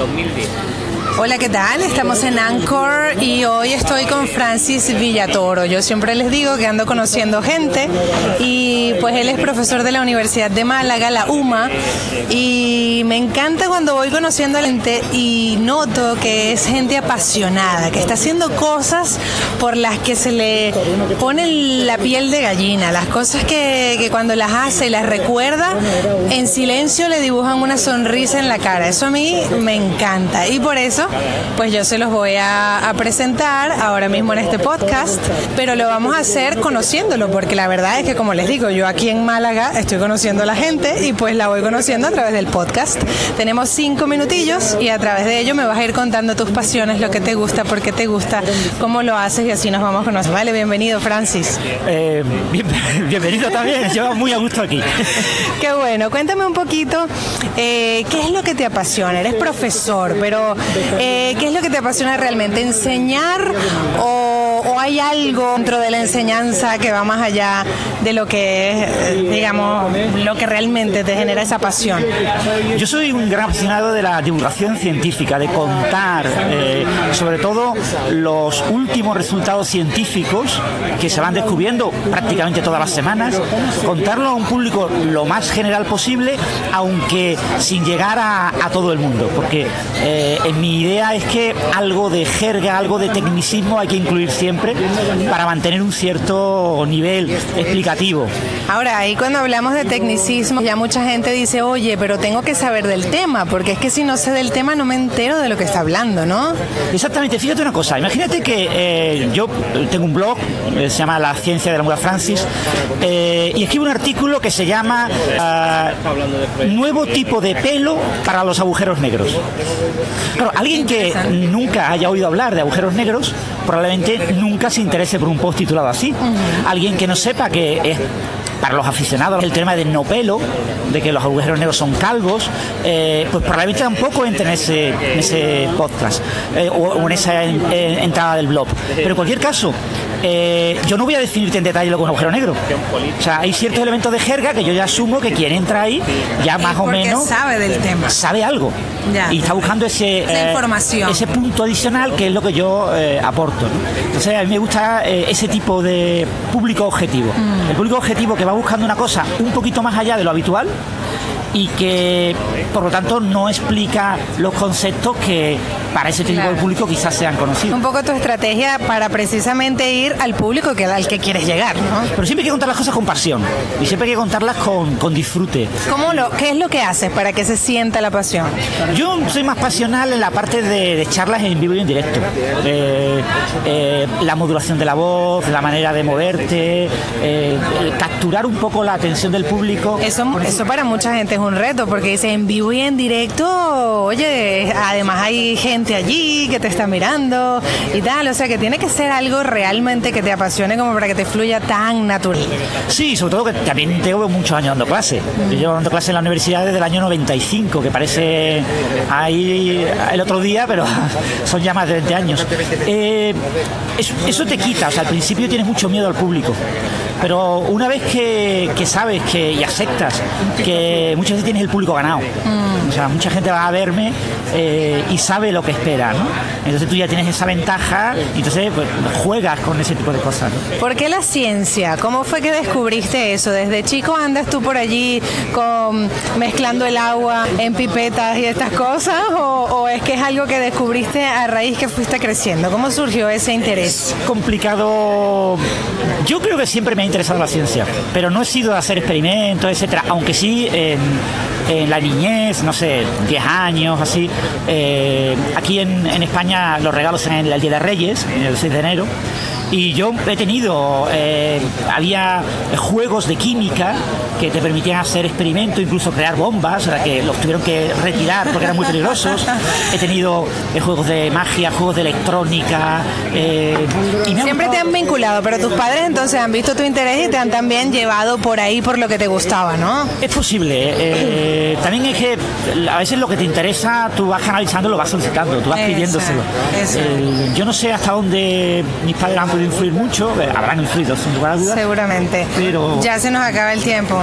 2010. Hola, ¿qué tal? Estamos en Anchor y hoy estoy con Francis Villatoro. Yo siempre les digo que ando conociendo gente y pues él es profesor de la Universidad de Málaga, la UMA, y me encanta cuando voy conociendo a gente y noto que es gente apasionada, que está haciendo cosas por las que se le pone la piel de gallina, las cosas que, que cuando las hace y las recuerda, en silencio le dibujan una sonrisa en la cara. Eso a mí me encanta y por eso pues yo se los voy a, a, presentar ahora mismo en este podcast, pero lo vamos a hacer conociéndolo, porque la verdad es que como les digo, yo aquí en Málaga estoy conociendo a la gente y pues la voy conociendo a través del podcast. Tenemos cinco minutillos y a través de ello me vas a ir contando tus pasiones, lo que te gusta, por qué te gusta, cómo lo haces y así nos vamos a conocer. Vale, bienvenido Francis. Eh, bien, bienvenido también, yo muy a gusto aquí. Qué bueno, cuéntame un poquito eh, qué es lo que te apasiona. Eres profesor, pero eh, ¿qué es lo que te apasiona realmente? ¿Enseñar o, o, hay algo dentro de la enseñanza que va más allá de lo que es, digamos, lo que realmente te genera esa pasión? Yo soy un gran apasionado de la divulgación científica, de contar eh, sobre todo los últimos resultados científicos que se van descubriendo prácticamente todas las semanas, contarlo a un público lo más general posible, aunque sin llegar a, todo el mundo, porque eh, mi idea es que algo de jerga, algo de tecnicismo hay que incluir siempre para mantener un cierto nivel explicativo. Ahora, ahí cuando hablamos de tecnicismo, ya mucha gente dice, oye, pero tengo que saber del tema, porque es que si no sé del tema no me entero de lo que está hablando, ¿no? Exactamente, fíjate una cosa, imagínate que eh, yo tengo un blog, eh, se llama La Ciencia de la Muda Francis, eh, y escribo un artículo que se llama uh, Nuevo tipo de pelo para los agujeros negros. Claro, alguien que nunca haya oído hablar de agujeros negros probablemente nunca se interese por un post titulado así. Alguien que no sepa que es para los aficionados el tema del no pelo, de que los agujeros negros son calvos, eh, pues probablemente tampoco entre en ese, ese podcast eh, o, en esa en, en, entrada del blog. Pero en cualquier caso, eh, yo no voy a definirte en detalle lo que es un agujero negro. O sea, hay ciertos elementos de jerga que yo ya asumo que quien entra ahí ya más o menos sabe del tema. Sabe algo. Ya. Y está buscando ese, Esa información. ese punto adicional que es lo que yo eh, aporto. ¿no? Entonces, a mí me gusta eh, ese tipo de público objetivo. Mm. El público objetivo que va buscando una cosa un poquito más allá de lo habitual y que por lo tanto no explica los conceptos que para ese tipo claro. de público quizás sean conocidos. Un poco tu estrategia para precisamente ir al público que, al que quieres llegar, ¿no? Pero siempre hay que contar las cosas con pasión y siempre hay que contarlas con, con disfrute. ¿Cómo lo, ¿Qué es lo que haces para que se sienta la pasión? Yo soy más pasional en la parte de, de charlas en vivo y en directo. Eh, eh, la modulación de la voz, la manera de moverte, eh, capturar un poco la atención del público. Eso, eso para mucha gente es un reto porque dice en vivo y en directo, oye, además hay gente allí que te está mirando y tal, o sea que tiene que ser algo realmente que te apasione como para que te fluya tan natural. Sí, sobre todo que también tengo muchos años dando clase. Mm. Yo llevo dando clase en la universidad desde el año 95, que parece ahí el otro día, pero son ya más de 20 años. Eh, eso, eso te quita, o sea, al principio tienes mucho miedo al público pero una vez que, que, sabes que y aceptas que muchas veces tienes el público ganado, mm. o sea, mucha gente va a verme eh, y sabe lo que espera, ¿no? Entonces tú ya tienes esa ventaja y entonces pues, juegas con ese tipo de cosas. ¿no? ¿Por qué la ciencia? ¿Cómo fue que descubriste eso? ¿Desde chico andas tú por allí con, mezclando el agua en pipetas y estas cosas? ¿O, ¿O, es que es algo que descubriste a raíz que fuiste creciendo? ¿Cómo surgió ese interés? Es complicado. Yo creo que siempre me interesado la ciencia, pero no he sido a hacer experimentos, etcétera, aunque sí en, en, la niñez, no sé, 10 años, así. Eh, aquí en, en, España los regalos en el Día de Reyes, el 6 de enero. Y yo he tenido, eh, había juegos de química que te permitían hacer experimentos, incluso crear bombas, o sea, que los tuvieron que retirar porque eran muy peligrosos. He tenido eh, juegos de magia, juegos de electrónica. Eh, y me Siempre te han vinculado, pero tus padres entonces han visto tu interés y te han también llevado por ahí por lo que te gustaba, ¿no? Es posible. Eh, también es que a veces lo que te interesa, tú vas canalizando, lo vas solicitando, tú vas pidiéndoselo. Yo no sé hasta dónde mis padres han podido influir mucho, habrán influido sin lugar a dudas. Seguramente. Pero... Ya se nos acaba el tiempo.